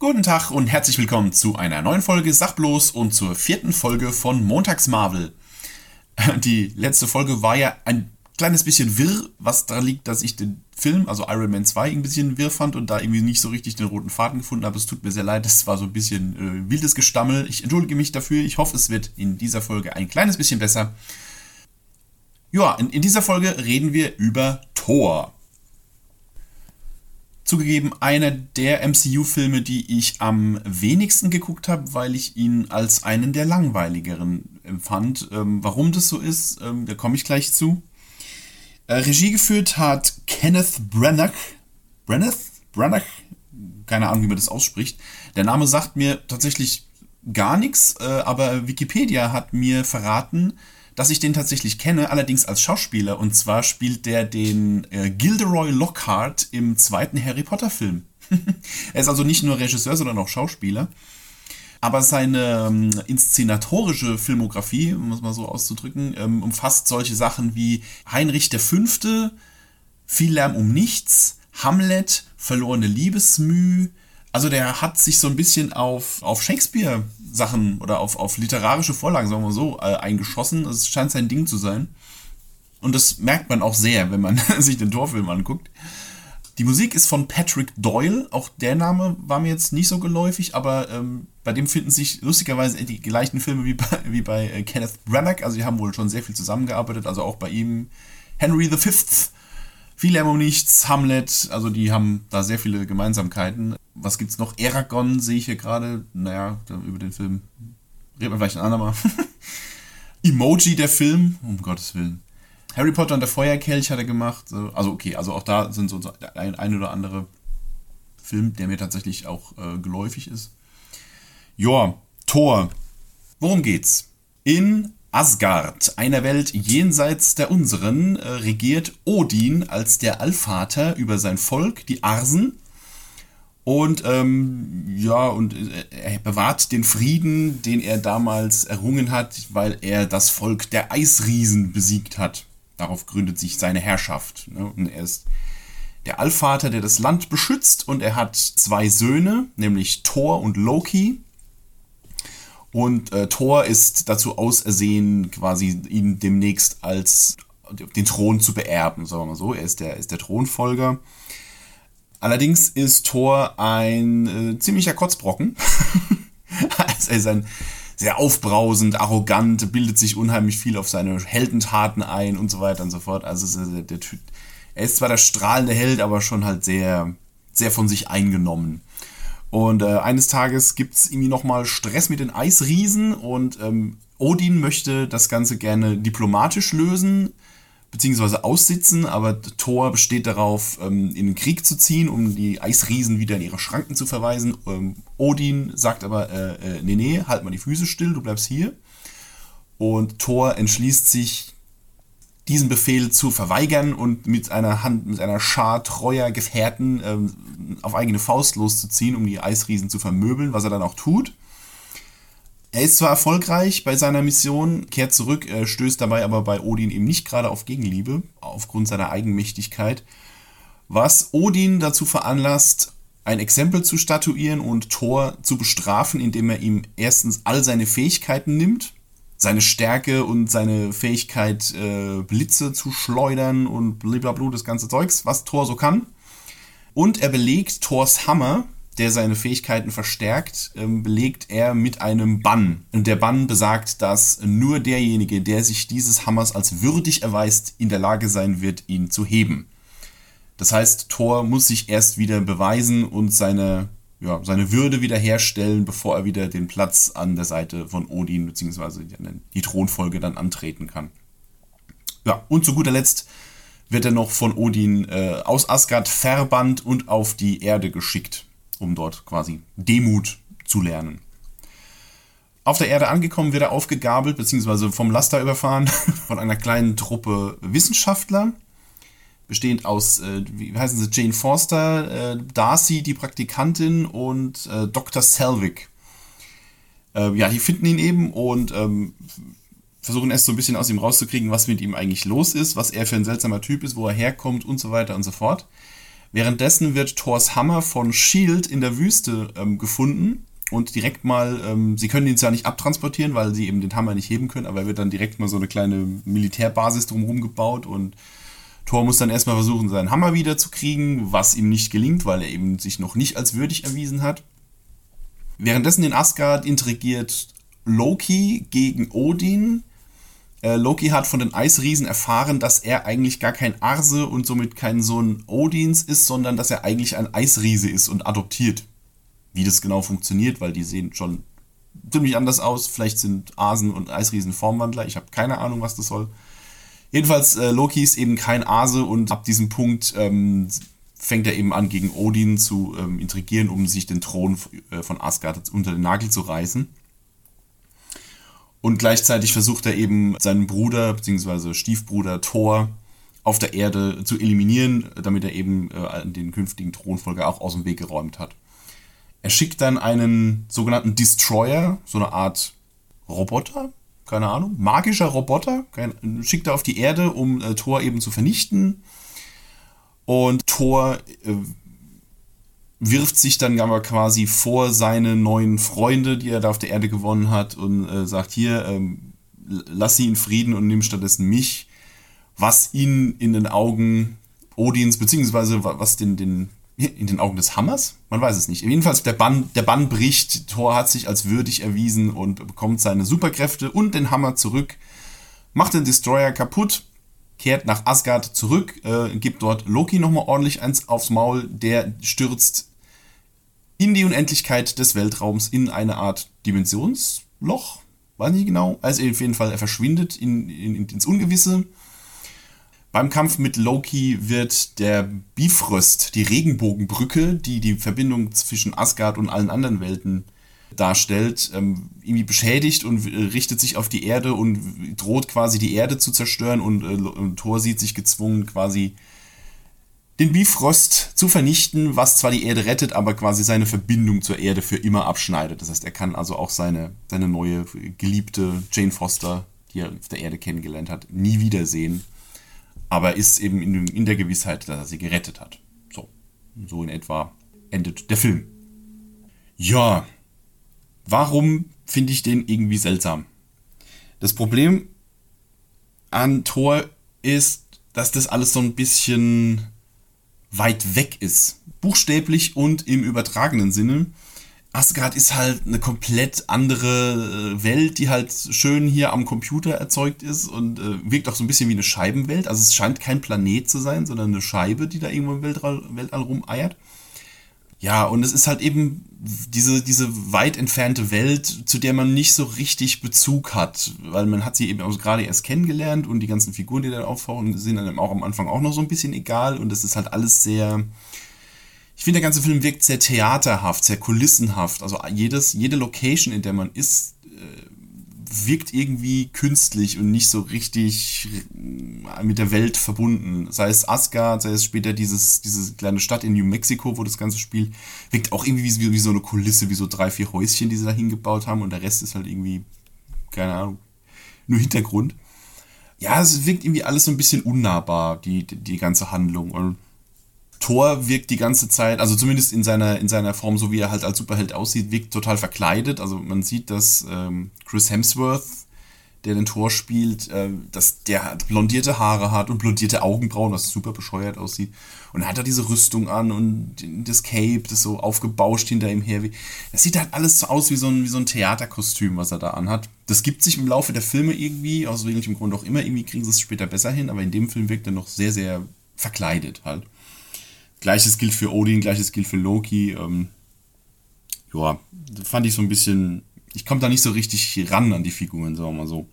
Guten Tag und herzlich willkommen zu einer neuen Folge Sach bloß und zur vierten Folge von Montags Marvel. Die letzte Folge war ja ein kleines bisschen wirr, was daran liegt, dass ich den Film, also Iron Man 2, ein bisschen wirr fand und da irgendwie nicht so richtig den roten Faden gefunden habe. Es tut mir sehr leid, das war so ein bisschen äh, wildes Gestammel. Ich entschuldige mich dafür. Ich hoffe, es wird in dieser Folge ein kleines bisschen besser. Ja, in, in dieser Folge reden wir über Thor. Zugegeben, einer der MCU-Filme, die ich am wenigsten geguckt habe, weil ich ihn als einen der langweiligeren empfand. Ähm, warum das so ist, ähm, da komme ich gleich zu. Äh, Regie geführt hat Kenneth Branagh. Branagh? Branagh? Keine Ahnung, wie man das ausspricht. Der Name sagt mir tatsächlich gar nichts, äh, aber Wikipedia hat mir verraten, dass ich den tatsächlich kenne, allerdings als Schauspieler. Und zwar spielt der den äh, Gilderoy Lockhart im zweiten Harry Potter Film. er ist also nicht nur Regisseur, sondern auch Schauspieler. Aber seine ähm, inszenatorische Filmografie, um es mal so auszudrücken, ähm, umfasst solche Sachen wie Heinrich V., Viel Lärm um nichts, Hamlet, Verlorene Liebesmüh, also der hat sich so ein bisschen auf, auf Shakespeare-Sachen oder auf, auf literarische Vorlagen, sagen wir mal so, äh, eingeschossen. Es scheint sein Ding zu sein. Und das merkt man auch sehr, wenn man sich den Torfilm anguckt. Die Musik ist von Patrick Doyle. Auch der Name war mir jetzt nicht so geläufig, aber ähm, bei dem finden sich lustigerweise die gleichen Filme wie bei, wie bei äh, Kenneth Branagh. Also die haben wohl schon sehr viel zusammengearbeitet. Also auch bei ihm Henry V. Viel Lärm um nichts, Hamlet, also die haben da sehr viele Gemeinsamkeiten. Was gibt's noch? Aragon sehe ich hier gerade. Naja, über den Film reden wir vielleicht ein andermal. Emoji, der Film, um Gottes Willen. Harry Potter und der Feuerkelch hat er gemacht. Also okay, also auch da sind so ein, ein oder andere Film, der mir tatsächlich auch äh, geläufig ist. Joa, Thor. Worum geht's? In Asgard, einer Welt jenseits der unseren, äh, regiert Odin als der Allvater über sein Volk, die Arsen. Und ähm, ja, und äh, er bewahrt den Frieden, den er damals errungen hat, weil er das Volk der Eisriesen besiegt hat. Darauf gründet sich seine Herrschaft. Ne? Und er ist der Allvater, der das Land beschützt, und er hat zwei Söhne, nämlich Thor und Loki. Und äh, Thor ist dazu ausersehen, quasi ihn demnächst als den Thron zu beerben, sagen wir mal so. Er ist der, ist der Thronfolger. Allerdings ist Thor ein äh, ziemlicher Kotzbrocken. also er ist ein sehr aufbrausend, arrogant, bildet sich unheimlich viel auf seine Heldentaten ein und so weiter und so fort. Also der, der Typ, er ist zwar der strahlende Held, aber schon halt sehr, sehr von sich eingenommen. Und äh, eines Tages gibt es irgendwie nochmal Stress mit den Eisriesen und ähm, Odin möchte das Ganze gerne diplomatisch lösen, beziehungsweise aussitzen, aber Thor besteht darauf, ähm, in den Krieg zu ziehen, um die Eisriesen wieder in ihre Schranken zu verweisen. Ähm, Odin sagt aber, äh, äh, nee, nee, halt mal die Füße still, du bleibst hier. Und Thor entschließt sich, diesen Befehl zu verweigern und mit einer Hand, mit einer Schar treuer Gefährten ähm, auf eigene Faust loszuziehen, um die Eisriesen zu vermöbeln, was er dann auch tut. Er ist zwar erfolgreich bei seiner Mission, kehrt zurück, stößt dabei aber bei Odin eben nicht gerade auf Gegenliebe, aufgrund seiner Eigenmächtigkeit, was Odin dazu veranlasst, ein Exempel zu statuieren und Thor zu bestrafen, indem er ihm erstens all seine Fähigkeiten nimmt, seine Stärke und seine Fähigkeit, äh, Blitze zu schleudern und blablabla, das ganze Zeugs, was Thor so kann. Und er belegt Thors Hammer, der seine Fähigkeiten verstärkt, ähm, belegt er mit einem Bann. Und der Bann besagt, dass nur derjenige, der sich dieses Hammers als würdig erweist, in der Lage sein wird, ihn zu heben. Das heißt, Thor muss sich erst wieder beweisen und seine ja, seine Würde wiederherstellen, bevor er wieder den Platz an der Seite von Odin bzw. die Thronfolge dann antreten kann. Ja, und zu guter Letzt wird er noch von Odin äh, aus Asgard verbannt und auf die Erde geschickt, um dort quasi Demut zu lernen. Auf der Erde angekommen wird er aufgegabelt bzw. vom Laster überfahren von einer kleinen Truppe Wissenschaftler, bestehend aus, äh, wie heißen sie, Jane Forster, äh, Darcy, die Praktikantin und äh, Dr. Selvig. Äh, ja, die finden ihn eben und ähm, versuchen erst so ein bisschen aus ihm rauszukriegen, was mit ihm eigentlich los ist, was er für ein seltsamer Typ ist, wo er herkommt und so weiter und so fort. Währenddessen wird Thors Hammer von Shield in der Wüste ähm, gefunden und direkt mal, ähm, sie können ihn zwar nicht abtransportieren, weil sie eben den Hammer nicht heben können, aber er wird dann direkt mal so eine kleine Militärbasis drumherum gebaut und Thor muss dann erstmal versuchen, seinen Hammer wiederzukriegen, was ihm nicht gelingt, weil er eben sich noch nicht als würdig erwiesen hat. Währenddessen in Asgard intrigiert Loki gegen Odin. Äh, Loki hat von den Eisriesen erfahren, dass er eigentlich gar kein Arse und somit kein Sohn Odins ist, sondern dass er eigentlich ein Eisriese ist und adoptiert. Wie das genau funktioniert, weil die sehen schon ziemlich anders aus. Vielleicht sind Asen und Eisriesen Formwandler. Ich habe keine Ahnung, was das soll. Jedenfalls, äh, Loki ist eben kein Ase und ab diesem Punkt ähm, fängt er eben an, gegen Odin zu ähm, intrigieren, um sich den Thron äh, von Asgard unter den Nagel zu reißen. Und gleichzeitig versucht er eben seinen Bruder bzw. Stiefbruder Thor auf der Erde zu eliminieren, damit er eben äh, den künftigen Thronfolger auch aus dem Weg geräumt hat. Er schickt dann einen sogenannten Destroyer, so eine Art Roboter, keine Ahnung, magischer Roboter, schickt er auf die Erde, um äh, Thor eben zu vernichten. Und Thor äh, wirft sich dann aber quasi vor seine neuen Freunde, die er da auf der Erde gewonnen hat, und äh, sagt: Hier, ähm, lass sie in Frieden und nimm stattdessen mich. Was ihn in den Augen Odins, beziehungsweise was den, den, in den Augen des Hammers? Man weiß es nicht. Jedenfalls, der Bann, der Bann bricht. Thor hat sich als würdig erwiesen und bekommt seine Superkräfte und den Hammer zurück, macht den Destroyer kaputt kehrt nach Asgard zurück, äh, gibt dort Loki nochmal ordentlich eins aufs Maul, der stürzt in die Unendlichkeit des Weltraums in eine Art Dimensionsloch, weiß nicht genau, also auf jeden Fall, er verschwindet in, in, ins Ungewisse. Beim Kampf mit Loki wird der Bifrost, die Regenbogenbrücke, die die Verbindung zwischen Asgard und allen anderen Welten darstellt, ähm, irgendwie beschädigt und äh, richtet sich auf die Erde und droht quasi die Erde zu zerstören und, äh, und Thor sieht sich gezwungen, quasi den Bifrost zu vernichten, was zwar die Erde rettet, aber quasi seine Verbindung zur Erde für immer abschneidet. Das heißt, er kann also auch seine, seine neue geliebte Jane Foster, die er auf der Erde kennengelernt hat, nie wiedersehen. Aber ist eben in, in der Gewissheit, dass er sie gerettet hat. So, so in etwa endet der Film. Ja, Warum finde ich den irgendwie seltsam? Das Problem an Thor ist, dass das alles so ein bisschen weit weg ist. Buchstäblich und im übertragenen Sinne. Asgard ist halt eine komplett andere äh, Welt, die halt schön hier am Computer erzeugt ist und äh, wirkt auch so ein bisschen wie eine Scheibenwelt. Also es scheint kein Planet zu sein, sondern eine Scheibe, die da irgendwo im Weltall, Weltall rumeiert. Ja, und es ist halt eben diese, diese weit entfernte Welt, zu der man nicht so richtig Bezug hat, weil man hat sie eben auch gerade erst kennengelernt und die ganzen Figuren, die da auftauchen, sind dann auch am Anfang auch noch so ein bisschen egal und es ist halt alles sehr, ich finde, der ganze Film wirkt sehr theaterhaft, sehr kulissenhaft. Also jedes, jede Location, in der man ist, äh, wirkt irgendwie künstlich und nicht so richtig mit der Welt verbunden. Sei es Asgard, sei es später dieses, diese kleine Stadt in New Mexico, wo das ganze Spiel wirkt auch irgendwie wie, wie so eine Kulisse, wie so drei, vier Häuschen, die sie da hingebaut haben und der Rest ist halt irgendwie, keine Ahnung, nur Hintergrund. Ja, es wirkt irgendwie alles so ein bisschen unnahbar, die, die, die ganze Handlung. Und Thor wirkt die ganze Zeit, also zumindest in seiner, in seiner Form, so wie er halt als Superheld aussieht, wirkt total verkleidet. Also man sieht, dass ähm, Chris Hemsworth, der den Thor spielt, äh, dass der blondierte Haare hat und blondierte Augenbrauen, was super bescheuert aussieht. Und er hat da diese Rüstung an und das Cape, das so aufgebauscht hinter ihm her. Das sieht halt alles so aus wie so ein, wie so ein Theaterkostüm, was er da anhat. Das gibt sich im Laufe der Filme irgendwie, aus welchem Grund auch immer, irgendwie kriegen sie es später besser hin, aber in dem Film wirkt er noch sehr, sehr verkleidet halt. Gleiches gilt für Odin, gleiches gilt für Loki. Ähm, ja, fand ich so ein bisschen. Ich komme da nicht so richtig ran an die Figuren, sagen wir mal so.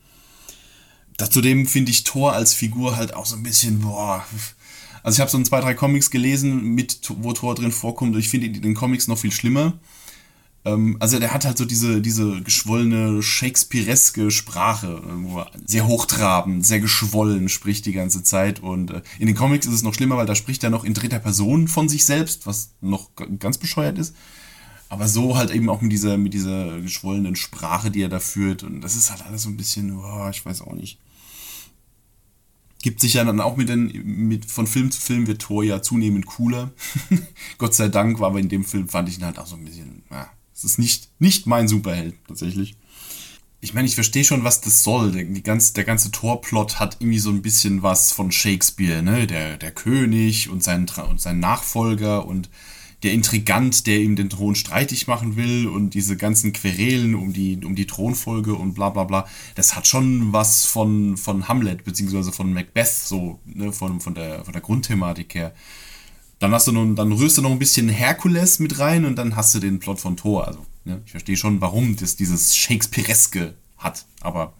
Zudem finde ich Thor als Figur halt auch so ein bisschen, boah. Also ich habe so ein, zwei, drei Comics gelesen, mit, wo Thor drin vorkommt. Und ich finde den Comics noch viel schlimmer. Ähm, also der hat halt so diese, diese geschwollene Shakespeareske Sprache, sehr hochtrabend, sehr geschwollen, spricht die ganze Zeit. Und äh, in den Comics ist es noch schlimmer, weil da spricht er noch in dritter Person von sich selbst, was noch ganz bescheuert ist. Aber so halt eben auch mit dieser, mit dieser geschwollenen Sprache, die er da führt. Und das ist halt alles so ein bisschen, oh, ich weiß auch nicht. gibt sich ja dann auch mit den, mit, von Film zu Film wird Thor ja zunehmend cooler. Gott sei Dank, war aber in dem Film fand ich ihn halt auch so ein bisschen, ja, es ist nicht, nicht mein Superheld, tatsächlich. Ich meine, ich verstehe schon, was das soll. Der, die ganze, der ganze Torplot hat irgendwie so ein bisschen was von Shakespeare, ne? Der, der König und sein, und sein Nachfolger und der Intrigant, der ihm den Thron streitig machen will und diese ganzen Querelen um die, um die Thronfolge und bla bla bla, das hat schon was von, von Hamlet, beziehungsweise von Macbeth, so, ne, von, von, der, von der Grundthematik her. Dann hast du noch, dann rührst du noch ein bisschen Herkules mit rein und dann hast du den Plot von Thor. Also, ne, ich verstehe schon, warum das dieses Shakespeareske hat, aber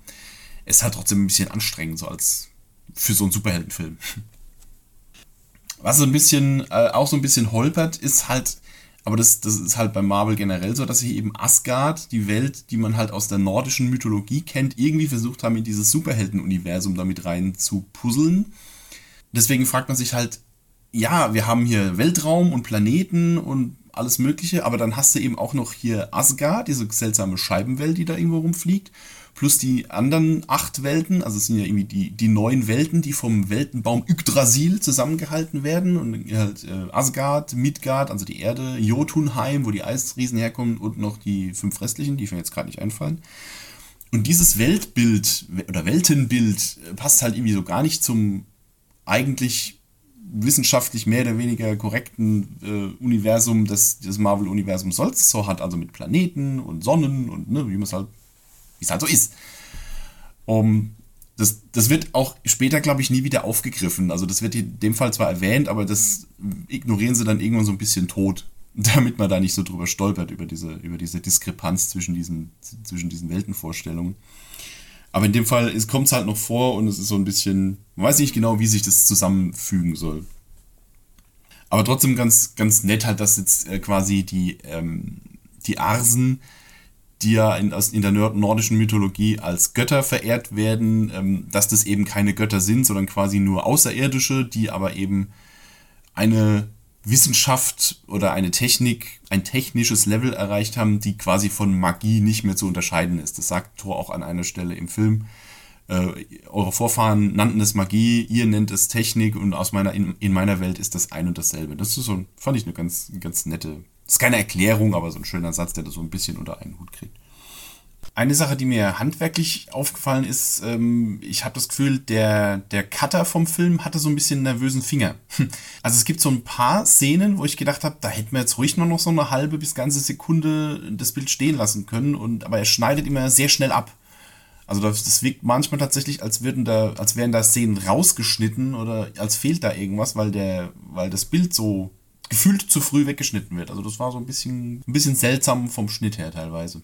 es ist halt trotzdem ein bisschen anstrengend, so als für so einen Superheldenfilm. Was so ein bisschen, äh, auch so ein bisschen holpert, ist halt, aber das, das ist halt bei Marvel generell so, dass sie eben Asgard, die Welt, die man halt aus der nordischen Mythologie kennt, irgendwie versucht haben, in dieses Superheldenuniversum damit rein zu puzzeln. Deswegen fragt man sich halt, ja, wir haben hier Weltraum und Planeten und alles Mögliche, aber dann hast du eben auch noch hier Asgard, diese seltsame Scheibenwelt, die da irgendwo rumfliegt plus die anderen acht Welten, also es sind ja irgendwie die, die neun Welten, die vom Weltenbaum Yggdrasil zusammengehalten werden und halt Asgard, Midgard, also die Erde, Jotunheim, wo die Eisriesen herkommen und noch die fünf restlichen, die mir jetzt gerade nicht einfallen. Und dieses Weltbild oder Weltenbild passt halt irgendwie so gar nicht zum eigentlich wissenschaftlich mehr oder weniger korrekten äh, Universum, das das Marvel-Universum sonst so hat, also mit Planeten und Sonnen und ne, wie es halt es halt so ist. Um, das, das wird auch später, glaube ich, nie wieder aufgegriffen. Also das wird in dem Fall zwar erwähnt, aber das ignorieren sie dann irgendwann so ein bisschen tot, damit man da nicht so drüber stolpert, über diese, über diese Diskrepanz zwischen diesen, zwischen diesen Weltenvorstellungen. Aber in dem Fall kommt es halt noch vor und es ist so ein bisschen, man weiß nicht genau, wie sich das zusammenfügen soll. Aber trotzdem ganz, ganz nett halt, dass jetzt äh, quasi die, ähm, die Arsen die ja in, in der nordischen Mythologie als Götter verehrt werden, ähm, dass das eben keine Götter sind, sondern quasi nur Außerirdische, die aber eben eine Wissenschaft oder eine Technik, ein technisches Level erreicht haben, die quasi von Magie nicht mehr zu unterscheiden ist. Das sagt Thor auch an einer Stelle im Film. Äh, eure Vorfahren nannten es Magie, ihr nennt es Technik und aus meiner, in, in meiner Welt ist das ein und dasselbe. Das ist so, fand ich eine ganz, ganz nette ist keine Erklärung, aber so ein schöner Satz, der das so ein bisschen unter einen Hut kriegt. Eine Sache, die mir handwerklich aufgefallen ist, ähm, ich habe das Gefühl, der, der Cutter vom Film hatte so ein bisschen nervösen Finger. Also es gibt so ein paar Szenen, wo ich gedacht habe, da hätten wir jetzt ruhig nur noch so eine halbe bis ganze Sekunde das Bild stehen lassen können. Und, aber er schneidet immer sehr schnell ab. Also das, das wirkt manchmal tatsächlich, als würden da, als wären da Szenen rausgeschnitten oder als fehlt da irgendwas, weil der, weil das Bild so gefühlt zu früh weggeschnitten wird. Also das war so ein bisschen, ein bisschen seltsam vom Schnitt her teilweise.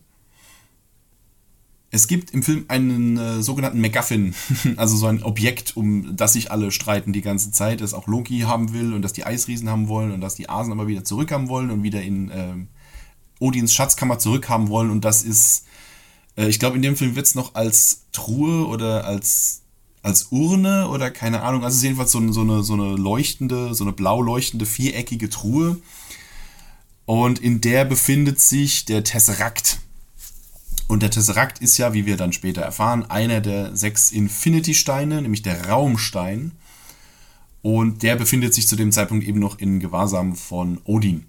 Es gibt im Film einen äh, sogenannten MacGuffin, also so ein Objekt, um das sich alle streiten die ganze Zeit, das auch Loki haben will und das die Eisriesen haben wollen und das die Asen aber wieder zurückhaben wollen und wieder in äh, Odins Schatzkammer zurückhaben wollen und das ist, äh, ich glaube in dem Film wird es noch als Truhe oder als als Urne oder keine Ahnung. Also es ist jedenfalls so, so, eine, so eine leuchtende, so eine blau leuchtende viereckige Truhe. Und in der befindet sich der Tesseract. Und der Tesseract ist ja, wie wir dann später erfahren, einer der sechs Infinity-Steine, nämlich der Raumstein. Und der befindet sich zu dem Zeitpunkt eben noch in Gewahrsam von Odin.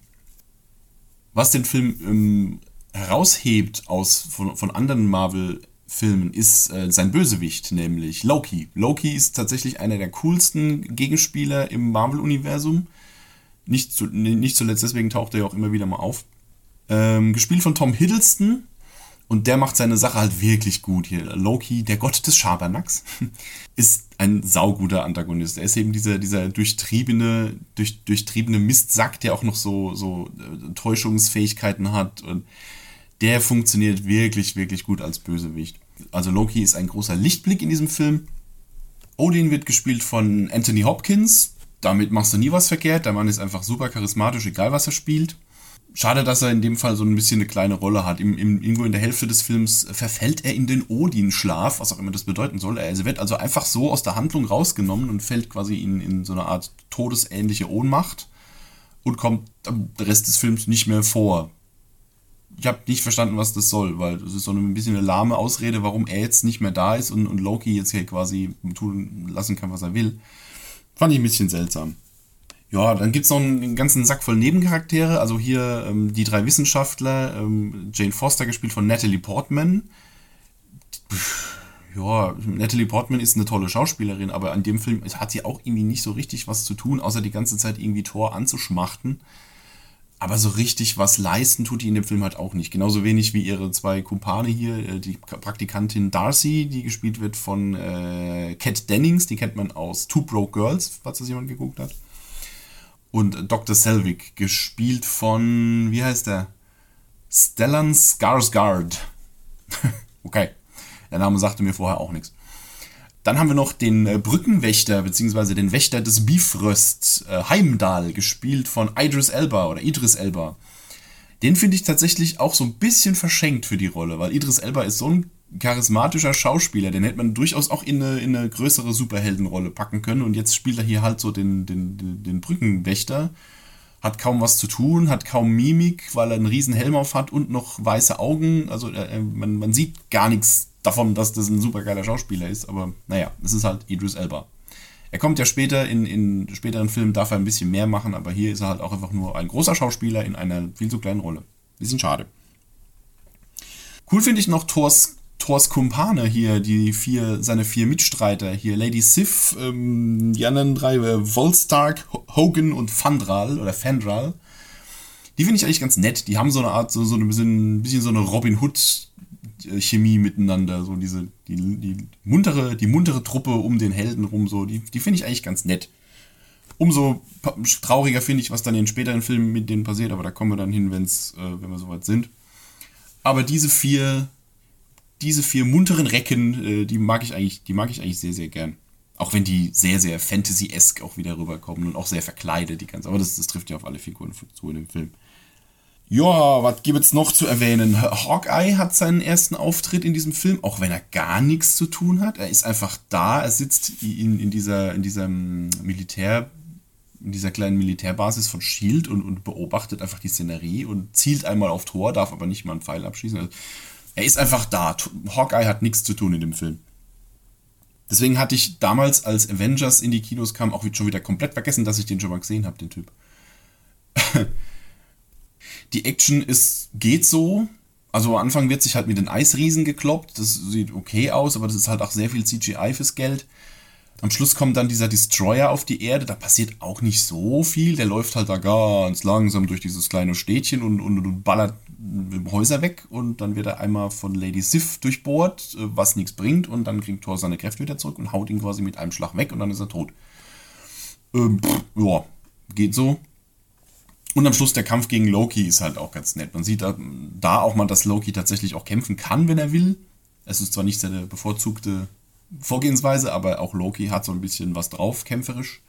Was den Film ähm, heraushebt aus, von, von anderen Marvel Filmen ist äh, sein Bösewicht, nämlich Loki. Loki ist tatsächlich einer der coolsten Gegenspieler im Marvel-Universum. Nicht, zu, nicht zuletzt deswegen taucht er ja auch immer wieder mal auf. Ähm, gespielt von Tom Hiddleston. Und der macht seine Sache halt wirklich gut hier. Loki, der Gott des Schabernacks, ist ein sauguter Antagonist. Er ist eben dieser, dieser durchtriebene, durch, durchtriebene Mistsack, der auch noch so, so äh, Täuschungsfähigkeiten hat. Und der funktioniert wirklich, wirklich gut als Bösewicht. Also Loki ist ein großer Lichtblick in diesem Film. Odin wird gespielt von Anthony Hopkins. Damit machst du nie was verkehrt. Der Mann ist einfach super charismatisch, egal was er spielt. Schade, dass er in dem Fall so ein bisschen eine kleine Rolle hat. Im, im, irgendwo in der Hälfte des Films verfällt er in den Odin-Schlaf, was auch immer das bedeuten soll. Er wird also einfach so aus der Handlung rausgenommen und fällt quasi in, in so eine Art todesähnliche Ohnmacht und kommt am Rest des Films nicht mehr vor ich habe nicht verstanden, was das soll, weil das ist so ein bisschen eine lahme Ausrede, warum er jetzt nicht mehr da ist und, und Loki jetzt hier quasi tun lassen kann, was er will. Fand ich ein bisschen seltsam. Ja, dann gibt es noch einen ganzen Sack voll Nebencharaktere. Also hier ähm, die drei Wissenschaftler, ähm, Jane Foster gespielt von Natalie Portman. Ja, Natalie Portman ist eine tolle Schauspielerin, aber an dem Film hat sie auch irgendwie nicht so richtig was zu tun, außer die ganze Zeit irgendwie Thor anzuschmachten. Aber so richtig was leisten tut die in dem Film halt auch nicht. Genauso wenig wie ihre zwei Kumpane hier, äh, die Praktikantin Darcy, die gespielt wird von äh, Kat Dennings, die kennt man aus Two Broke Girls, falls das jemand geguckt hat. Und Dr. Selvig, gespielt von, wie heißt der? Stellan Skarsgård. okay, der Name sagte mir vorher auch nichts. Dann haben wir noch den äh, Brückenwächter, beziehungsweise den Wächter des Bifröst, äh, Heimdall, gespielt von Idris Elba oder Idris Elba. Den finde ich tatsächlich auch so ein bisschen verschenkt für die Rolle, weil Idris Elba ist so ein charismatischer Schauspieler, den hätte man durchaus auch in eine, in eine größere Superheldenrolle packen können. Und jetzt spielt er hier halt so den, den, den Brückenwächter. Hat kaum was zu tun, hat kaum Mimik, weil er einen riesen Helm auf hat und noch weiße Augen. Also äh, man, man sieht gar nichts davon, dass das ein supergeiler Schauspieler ist. Aber naja, es ist halt Idris Elba. Er kommt ja später in, in späteren Filmen, darf er ein bisschen mehr machen, aber hier ist er halt auch einfach nur ein großer Schauspieler in einer viel zu kleinen Rolle. Bisschen schade. Cool finde ich noch Thors Thors Kumpane hier, die vier, seine vier Mitstreiter hier, Lady Sif, ähm, die anderen drei, äh, Volstark, Hogan und Fandral oder Fandral. Die finde ich eigentlich ganz nett. Die haben so eine Art, so, so ein bisschen, bisschen so eine Robin Hood Chemie miteinander, so diese, die, die muntere, die muntere Truppe um den Helden rum, so, die, die finde ich eigentlich ganz nett. Umso trauriger finde ich, was dann in späteren Filmen mit denen passiert, aber da kommen wir dann hin, wenn's, äh, wenn wir soweit sind. Aber diese vier diese vier munteren Recken, äh, die mag ich eigentlich, die mag ich eigentlich sehr, sehr gern. Auch wenn die sehr, sehr Fantasy-esque auch wieder rüberkommen und auch sehr verkleidet, die ganze. Aber das, das trifft ja auf alle Figuren zu in dem Film. Ja, was gibt es noch zu erwähnen? Hawkeye hat seinen ersten Auftritt in diesem Film, auch wenn er gar nichts zu tun hat. Er ist einfach da, er sitzt in, in dieser, in diesem Militär, in dieser kleinen Militärbasis von Shield und, und beobachtet einfach die Szenerie und zielt einmal auf Tor, darf aber nicht mal einen Pfeil abschießen. Also er ist einfach da. Hawkeye hat nichts zu tun in dem Film. Deswegen hatte ich damals, als Avengers in die Kinos kam, auch schon wieder komplett vergessen, dass ich den schon mal gesehen habe, den Typ. die Action ist, geht so. Also am Anfang wird sich halt mit den Eisriesen gekloppt. Das sieht okay aus, aber das ist halt auch sehr viel CGI fürs Geld. Am Schluss kommt dann dieser Destroyer auf die Erde. Da passiert auch nicht so viel. Der läuft halt da ganz langsam durch dieses kleine Städtchen und, und, und ballert Häuser weg und dann wird er einmal von Lady Sif durchbohrt, äh, was nichts bringt und dann kriegt Thor seine Kräfte wieder zurück und haut ihn quasi mit einem Schlag weg und dann ist er tot. Ähm, pff, ja, geht so. Und am Schluss der Kampf gegen Loki ist halt auch ganz nett. Man sieht da, da auch mal, dass Loki tatsächlich auch kämpfen kann, wenn er will. Es ist zwar nicht seine bevorzugte Vorgehensweise, aber auch Loki hat so ein bisschen was drauf, kämpferisch.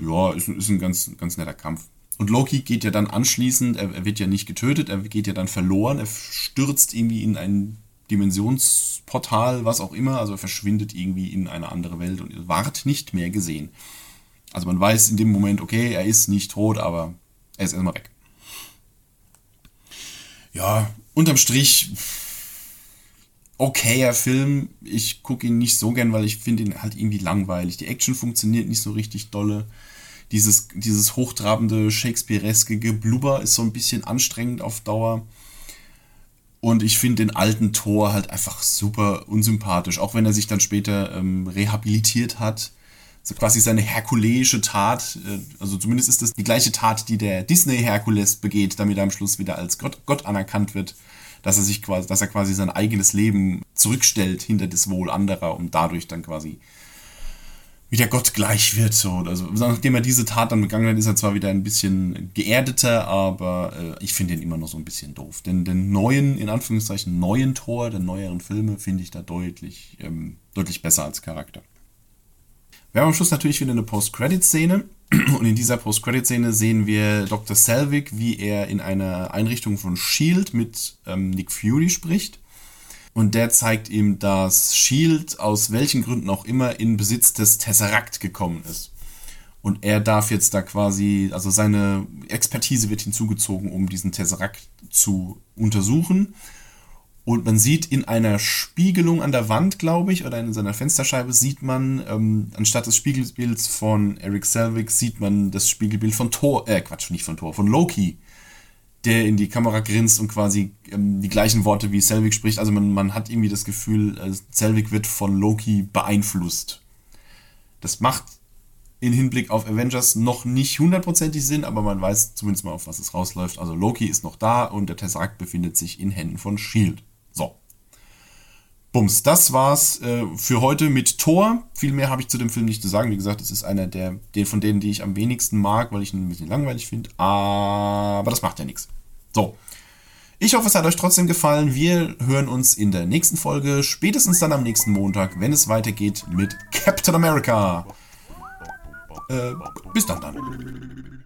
Ja, ist, ist ein ganz, ganz netter Kampf. Und Loki geht ja dann anschließend, er, er, wird ja nicht getötet, er geht ja dann verloren, er stürzt irgendwie in ein Dimensionsportal, was auch immer, also er verschwindet irgendwie in eine andere Welt und ward nicht mehr gesehen. Also man weiß in dem Moment, okay, er ist nicht tot, aber er ist erstmal weg. Ja, unterm Strich, okayer Film. Ich gucke ihn nicht so gern, weil ich finde ihn halt irgendwie langweilig. Die Action funktioniert nicht so richtig dolle dieses, dieses hochtrabende, Shakespeareske Geblubber ist so ein bisschen anstrengend auf Dauer. Und ich finde den alten Thor halt einfach super unsympathisch, auch wenn er sich dann später ähm, rehabilitiert hat. So quasi seine herkuleische Tat, äh, also zumindest ist das die gleiche Tat, die der Disney-Herkules begeht, damit er am Schluss wieder als Gott, Gott anerkannt wird, dass er sich quasi, dass er quasi sein eigenes Leben zurückstellt hinter das Wohl anderer und dadurch dann quasi wieder Gott gleich wird. So. Also, nachdem er diese Tat dann begangen hat, ist er zwar wieder ein bisschen geerdeter, aber äh, ich finde ihn immer noch so ein bisschen doof. Denn den neuen, in Anführungszeichen, neuen Tor der neueren Filme finde ich da deutlich, ähm, deutlich besser als Charakter. Wir haben am Schluss natürlich wieder eine Post-Credit-Szene. Und in dieser Post-Credit-Szene sehen wir Dr. Selvig, wie er in einer Einrichtung von Shield mit ähm, Nick Fury spricht. Und der zeigt ihm, dass Shield aus welchen Gründen auch immer in Besitz des Tesseract gekommen ist. Und er darf jetzt da quasi, also seine Expertise wird hinzugezogen, um diesen Tesseract zu untersuchen. Und man sieht in einer Spiegelung an der Wand, glaube ich, oder in seiner Fensterscheibe, sieht man, ähm, anstatt des Spiegelbilds von Eric Selvig, sieht man das Spiegelbild von Thor, äh, Quatsch, nicht von Thor, von Loki, der in die Kamera grinst und quasi ähm, die gleichen Worte wie Selvig spricht. Also man, man hat irgendwie das Gefühl, äh, Selvig wird von Loki beeinflusst. Das macht in Hinblick auf Avengers noch nicht hundertprozentig Sinn, aber man weiß zumindest mal, auf was es rausläuft. Also Loki ist noch da und der Tesseract befindet sich in Händen von Shield. So. Bums, das war's äh, für heute mit Thor. Viel mehr habe ich zu dem Film nicht zu sagen. Wie gesagt, es ist einer der, der von denen, die ich am wenigsten mag, weil ich ihn ein bisschen langweilig finde. Aber das macht ja nichts. So. Ich hoffe, es hat euch trotzdem gefallen. Wir hören uns in der nächsten Folge, spätestens dann am nächsten Montag, wenn es weitergeht mit Captain America. Äh, bis dann dann.